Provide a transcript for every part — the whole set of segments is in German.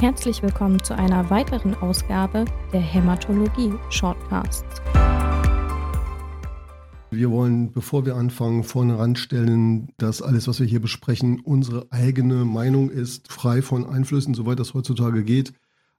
Herzlich willkommen zu einer weiteren Ausgabe der Hämatologie Shortcasts. Wir wollen, bevor wir anfangen, vorne ranstellen, dass alles, was wir hier besprechen, unsere eigene Meinung ist, frei von Einflüssen, soweit das heutzutage geht.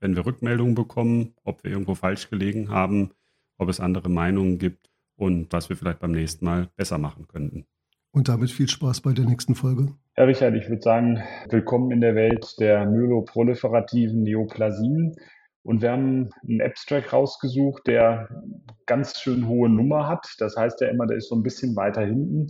wenn wir Rückmeldungen bekommen, ob wir irgendwo falsch gelegen haben, ob es andere Meinungen gibt und was wir vielleicht beim nächsten Mal besser machen könnten. Und damit viel Spaß bei der nächsten Folge. Herr Richard, ich würde sagen, willkommen in der Welt der myeloproliferativen Neoplasien. Und wir haben einen Abstract rausgesucht, der ganz schön hohe Nummer hat. Das heißt ja immer, der ist so ein bisschen weiter hinten.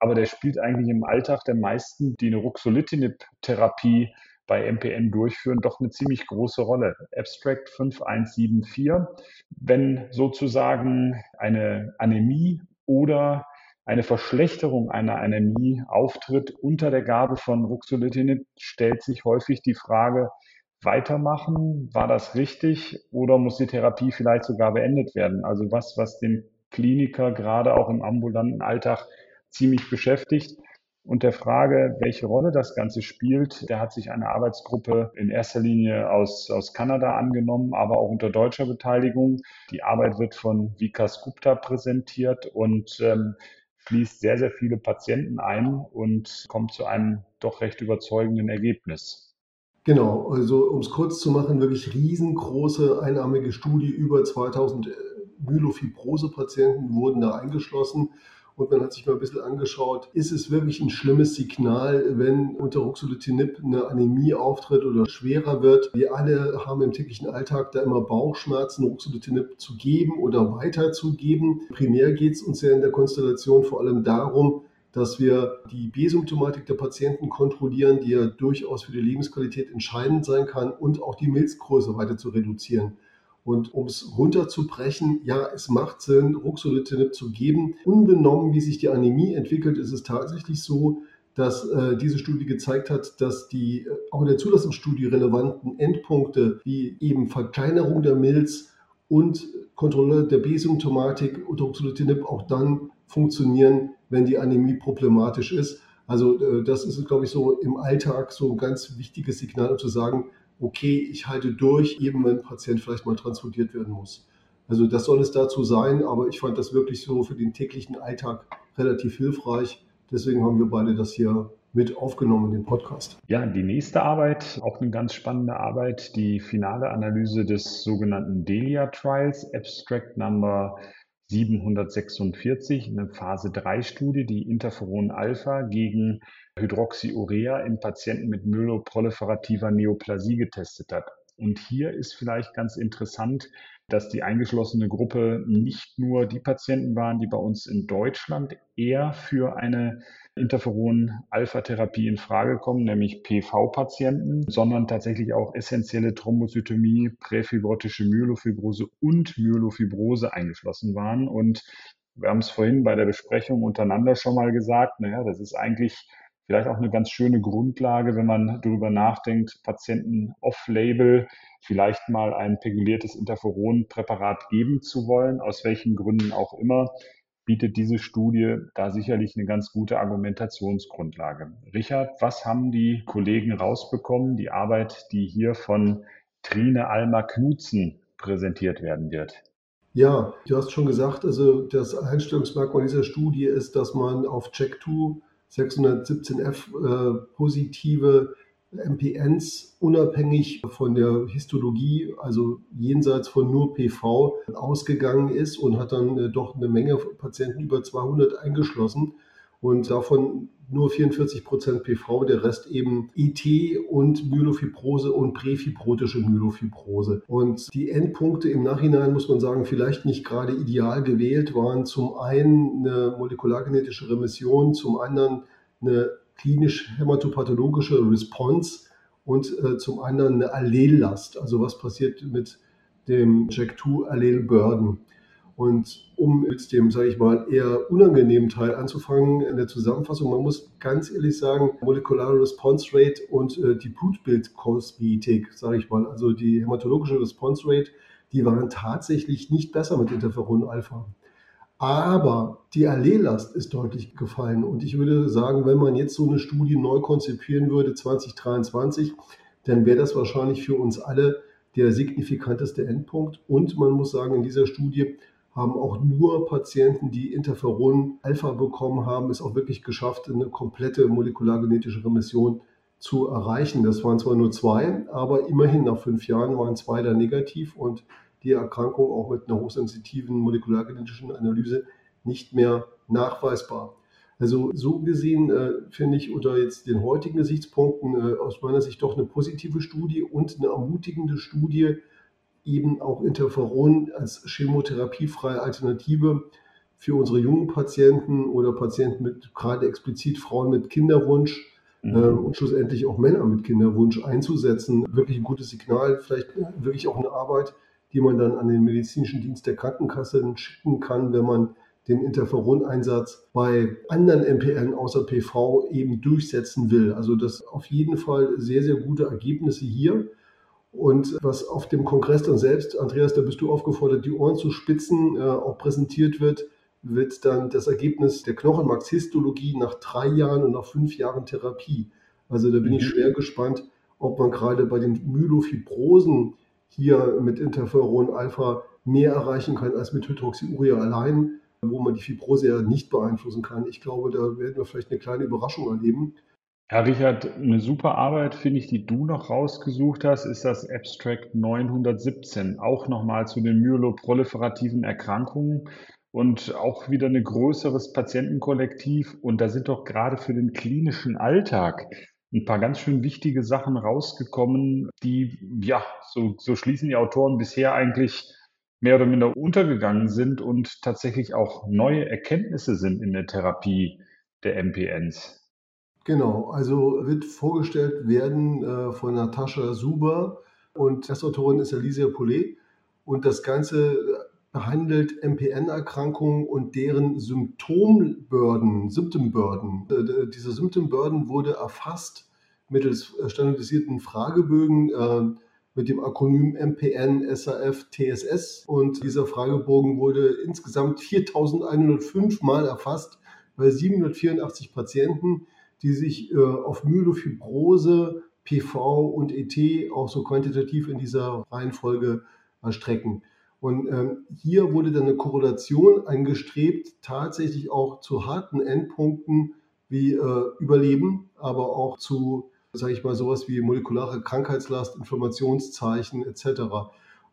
Aber der spielt eigentlich im Alltag der meisten, die eine Ruxolitinib-Therapie bei MPN durchführen, doch eine ziemlich große Rolle. Abstract 5174, wenn sozusagen eine Anämie oder eine Verschlechterung einer Anämie auftritt unter der Gabe von Ruxolitinib, stellt sich häufig die Frage, weitermachen? War das richtig oder muss die Therapie vielleicht sogar beendet werden? Also was, was den Kliniker gerade auch im ambulanten Alltag ziemlich beschäftigt und der Frage, welche Rolle das Ganze spielt, da hat sich eine Arbeitsgruppe in erster Linie aus, aus Kanada angenommen, aber auch unter deutscher Beteiligung. Die Arbeit wird von Vikas Gupta präsentiert und ähm, fließt sehr, sehr viele Patienten ein und kommt zu einem doch recht überzeugenden Ergebnis. Genau, also um es kurz zu machen, wirklich riesengroße einarmige Studie, über 2000 Myelofibrose-Patienten wurden da eingeschlossen und man hat sich mal ein bisschen angeschaut, ist es wirklich ein schlimmes Signal, wenn unter Ruxolitinib eine Anämie auftritt oder schwerer wird. Wir alle haben im täglichen Alltag da immer Bauchschmerzen, Ruxolitinib zu geben oder weiterzugeben. Primär geht es uns ja in der Konstellation vor allem darum, dass wir die B-Symptomatik der Patienten kontrollieren, die ja durchaus für die Lebensqualität entscheidend sein kann und auch die Milzgröße weiter zu reduzieren. Und um es runterzubrechen, ja, es macht Sinn, Ruxolitinib zu geben. Unbenommen, wie sich die Anämie entwickelt, ist es tatsächlich so, dass äh, diese Studie gezeigt hat, dass die äh, auch in der Zulassungsstudie relevanten Endpunkte wie eben Verkleinerung der Milz und Kontrolle der B-Symptomatik unter Ruxolitinib auch dann funktionieren, wenn die Anämie problematisch ist. Also äh, das ist, glaube ich, so im Alltag so ein ganz wichtiges Signal, um zu sagen, okay, ich halte durch, eben wenn ein Patient vielleicht mal transportiert werden muss. Also das soll es dazu sein, aber ich fand das wirklich so für den täglichen Alltag relativ hilfreich. Deswegen haben wir beide das hier mit aufgenommen in den Podcast. Ja, die nächste Arbeit, auch eine ganz spannende Arbeit, die finale Analyse des sogenannten Delia Trials, Abstract Number 746, eine Phase 3 Studie, die Interferon Alpha gegen Hydroxyurea in Patienten mit myeloproliferativer Neoplasie getestet hat. Und hier ist vielleicht ganz interessant, dass die eingeschlossene Gruppe nicht nur die Patienten waren, die bei uns in Deutschland eher für eine Interferon-Alpha-Therapie in Frage kommen, nämlich PV-Patienten, sondern tatsächlich auch essentielle Thrombozytomie, präfibrotische Myelofibrose und Myelofibrose eingeschlossen waren. Und wir haben es vorhin bei der Besprechung untereinander schon mal gesagt, naja, das ist eigentlich vielleicht auch eine ganz schöne Grundlage, wenn man darüber nachdenkt, Patienten off-label vielleicht mal ein peguliertes Interferonpräparat geben zu wollen, aus welchen Gründen auch immer, bietet diese Studie da sicherlich eine ganz gute Argumentationsgrundlage. Richard, was haben die Kollegen rausbekommen, die Arbeit, die hier von Trine Alma Knutzen präsentiert werden wird? Ja, du hast schon gesagt, also das Einstellungsmerkmal dieser Studie ist, dass man auf Check2 617F äh, positive MPNs unabhängig von der Histologie, also jenseits von nur PV, ausgegangen ist und hat dann äh, doch eine Menge Patienten über 200 eingeschlossen und davon nur 44 Prozent PV, der Rest eben IT und Myelofibrose und präfibrotische Myelofibrose. Und die Endpunkte im Nachhinein, muss man sagen, vielleicht nicht gerade ideal gewählt, waren zum einen eine molekulargenetische Remission, zum anderen eine klinisch hämatopathologische Response und äh, zum anderen eine Allellast. Also was passiert mit dem Jack2-Allel-Burden. Und um mit dem, sage ich mal, eher unangenehmen Teil anzufangen in der Zusammenfassung, man muss ganz ehrlich sagen, Molecular Response Rate und äh, die Blutbild-Kosmetik, sage ich mal, also die hämatologische Response Rate, die waren tatsächlich nicht besser mit Interferon-Alpha. Aber die Alleellast ist deutlich gefallen. Und ich würde sagen, wenn man jetzt so eine Studie neu konzipieren würde, 2023, dann wäre das wahrscheinlich für uns alle der signifikanteste Endpunkt. Und man muss sagen, in dieser Studie haben auch nur Patienten, die Interferon-Alpha bekommen haben, es auch wirklich geschafft, eine komplette molekulargenetische Remission zu erreichen. Das waren zwar nur zwei, aber immerhin nach fünf Jahren waren zwei da negativ und die Erkrankung auch mit einer hochsensitiven molekulargenetischen Analyse nicht mehr nachweisbar. Also so gesehen äh, finde ich unter jetzt den heutigen Gesichtspunkten äh, aus meiner Sicht doch eine positive Studie und eine ermutigende Studie, eben auch Interferon als chemotherapiefreie Alternative für unsere jungen Patienten oder Patienten mit gerade explizit Frauen mit Kinderwunsch mhm. äh, und schlussendlich auch Männer mit Kinderwunsch einzusetzen. Wirklich ein gutes Signal, vielleicht wirklich auch eine Arbeit, die man dann an den medizinischen Dienst der Krankenkasse schicken kann, wenn man den Interferoneinsatz bei anderen MPN außer PV eben durchsetzen will. Also das auf jeden Fall sehr, sehr gute Ergebnisse hier. Und was auf dem Kongress dann selbst, Andreas, da bist du aufgefordert, die Ohren zu spitzen, äh, auch präsentiert wird, wird dann das Ergebnis der Knochenmarkshistologie nach drei Jahren und nach fünf Jahren Therapie. Also da bin ich mhm. schwer gespannt, ob man gerade bei den Myelofibrosen hier mit Interferon Alpha mehr erreichen kann als mit Hydroxyurea allein, wo man die Fibrose ja nicht beeinflussen kann. Ich glaube, da werden wir vielleicht eine kleine Überraschung erleben. Herr Richard, eine super Arbeit, finde ich, die du noch rausgesucht hast, ist das Abstract 917, auch nochmal zu den myeloproliferativen Erkrankungen und auch wieder ein größeres Patientenkollektiv. Und da sind doch gerade für den klinischen Alltag ein paar ganz schön wichtige Sachen rausgekommen, die, ja, so, so schließen die Autoren bisher eigentlich mehr oder minder untergegangen sind und tatsächlich auch neue Erkenntnisse sind in der Therapie der MPNs. Genau, also wird vorgestellt werden äh, von Natascha Suber und Testautorin ist Alicia Poulet. Und das Ganze behandelt MPN-Erkrankungen und deren Symptombörden, Symptombörden. Äh, diese Symptombörden wurde erfasst mittels standardisierten Fragebögen äh, mit dem Akronym MPN, SAF, TSS. Und dieser Fragebogen wurde insgesamt 4105 Mal erfasst bei 784 Patienten die sich äh, auf Myelofibrose, PV und ET auch so quantitativ in dieser Reihenfolge erstrecken. Und ähm, hier wurde dann eine Korrelation angestrebt, tatsächlich auch zu harten Endpunkten wie äh, Überleben, aber auch zu, sage ich mal, sowas wie molekulare Krankheitslast, Inflammationszeichen etc.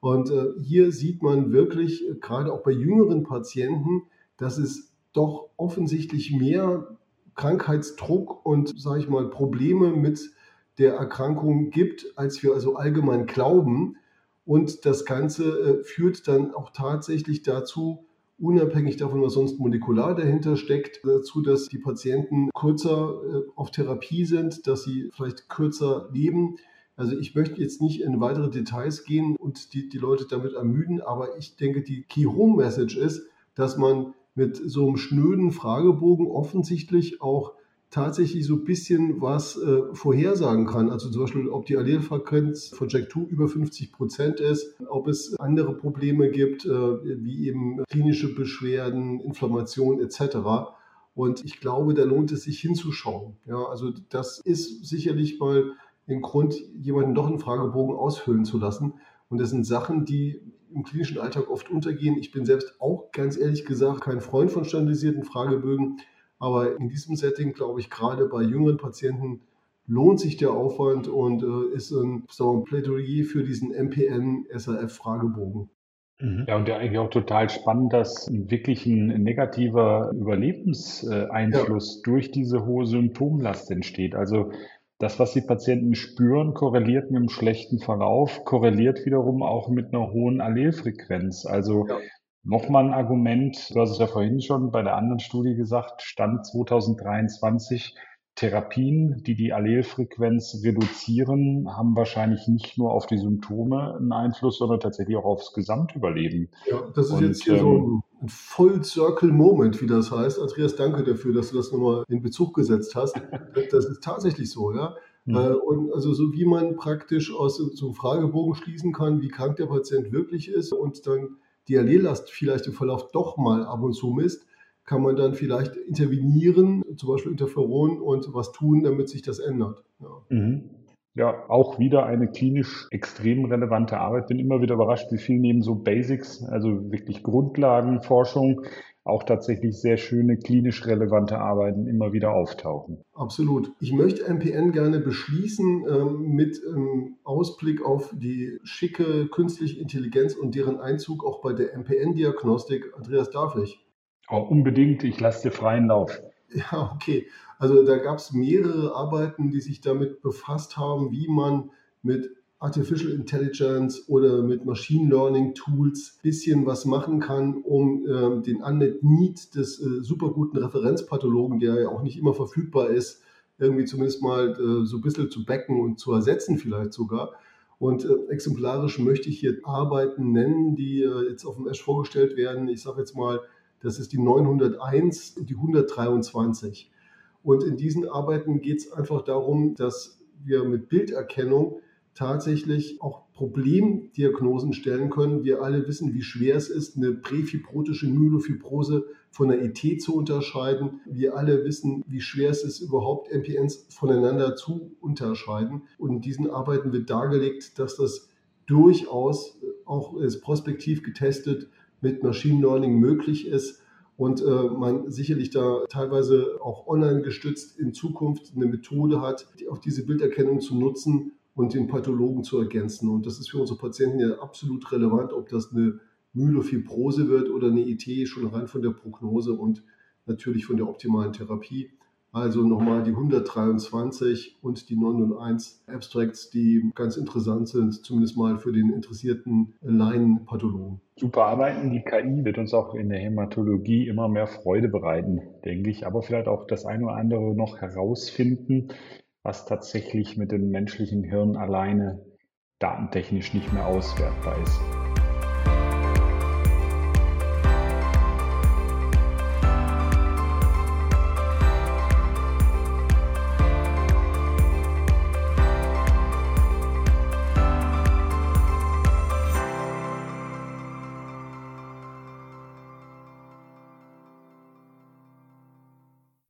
Und äh, hier sieht man wirklich, äh, gerade auch bei jüngeren Patienten, dass es doch offensichtlich mehr Krankheitsdruck und, sage ich mal, Probleme mit der Erkrankung gibt, als wir also allgemein glauben. Und das Ganze äh, führt dann auch tatsächlich dazu, unabhängig davon, was sonst molekular dahinter steckt, dazu, dass die Patienten kürzer äh, auf Therapie sind, dass sie vielleicht kürzer leben. Also ich möchte jetzt nicht in weitere Details gehen und die, die Leute damit ermüden, aber ich denke, die Key-Home-Message ist, dass man mit so einem schnöden Fragebogen offensichtlich auch tatsächlich so ein bisschen was äh, vorhersagen kann. Also zum Beispiel, ob die Allelfrequenz von Jack2 über 50 Prozent ist, ob es andere Probleme gibt, äh, wie eben klinische Beschwerden, Inflammation etc. Und ich glaube, da lohnt es sich hinzuschauen. Ja, also das ist sicherlich mal ein Grund, jemanden doch einen Fragebogen ausfüllen zu lassen. Und das sind Sachen, die im klinischen Alltag oft untergehen. Ich bin selbst auch ganz ehrlich gesagt kein Freund von standardisierten Fragebögen, aber in diesem Setting glaube ich gerade bei jüngeren Patienten lohnt sich der Aufwand und äh, ist ein, so ein Plädoyer für diesen MPN-SRF-Fragebogen. Mhm. Ja, und ja eigentlich auch total spannend, dass wirklich ein negativer Überlebenseinfluss ja. durch diese hohe Symptomlast entsteht. Also das, was die Patienten spüren, korreliert mit einem schlechten Verlauf, korreliert wiederum auch mit einer hohen Allelfrequenz. Also ja. nochmal ein Argument, du hast es ja vorhin schon bei der anderen Studie gesagt, Stand 2023 Therapien, die die Allelfrequenz reduzieren, haben wahrscheinlich nicht nur auf die Symptome einen Einfluss, sondern tatsächlich auch aufs Gesamtüberleben. Ja, das ist Und, jetzt hier ähm, so ein Full Circle Moment, wie das heißt. Andreas, danke dafür, dass du das nochmal in Bezug gesetzt hast. Das ist tatsächlich so, ja. Mhm. Und also so wie man praktisch aus so einem Fragebogen schließen kann, wie krank der Patient wirklich ist und dann die Allellast vielleicht im Verlauf doch mal ab und zu misst, kann man dann vielleicht intervenieren, zum Beispiel Interferon und was tun, damit sich das ändert. Ja. Mhm. Ja, auch wieder eine klinisch extrem relevante Arbeit. Bin immer wieder überrascht, wie viel neben so Basics, also wirklich Grundlagenforschung, auch tatsächlich sehr schöne klinisch relevante Arbeiten immer wieder auftauchen. Absolut. Ich möchte MPN gerne beschließen ähm, mit ähm, Ausblick auf die schicke künstliche Intelligenz und deren Einzug auch bei der MPN-Diagnostik. Andreas, darf ich? Oh, unbedingt, ich lasse dir freien Lauf. Ja, okay. Also da gab es mehrere Arbeiten, die sich damit befasst haben, wie man mit Artificial Intelligence oder mit Machine Learning Tools ein bisschen was machen kann, um äh, den Unmet Need des äh, super guten Referenzpathologen, der ja auch nicht immer verfügbar ist, irgendwie zumindest mal äh, so ein bisschen zu backen und zu ersetzen vielleicht sogar. Und äh, exemplarisch möchte ich hier Arbeiten nennen, die äh, jetzt auf dem Ash vorgestellt werden. Ich sage jetzt mal das ist die 901 und die 123. Und in diesen Arbeiten geht es einfach darum, dass wir mit Bilderkennung tatsächlich auch Problemdiagnosen stellen können. Wir alle wissen, wie schwer es ist, eine präfibrotische Myelofibrose von einer ET zu unterscheiden. Wir alle wissen, wie schwer es ist, überhaupt MPNs voneinander zu unterscheiden. Und in diesen Arbeiten wird dargelegt, dass das durchaus auch ist prospektiv getestet mit Machine Learning möglich ist und äh, man sicherlich da teilweise auch online gestützt in Zukunft eine Methode hat, die, auch diese Bilderkennung zu nutzen und den Pathologen zu ergänzen. Und das ist für unsere Patienten ja absolut relevant, ob das eine Myelofibrose wird oder eine IT, schon rein von der Prognose und natürlich von der optimalen Therapie. Also nochmal die 123 und die 901 Abstracts, die ganz interessant sind, zumindest mal für den interessierten Laienpathologen. Super arbeiten. Die KI wird uns auch in der Hämatologie immer mehr Freude bereiten, denke ich, aber vielleicht auch das eine oder andere noch herausfinden, was tatsächlich mit dem menschlichen Hirn alleine datentechnisch nicht mehr auswertbar ist.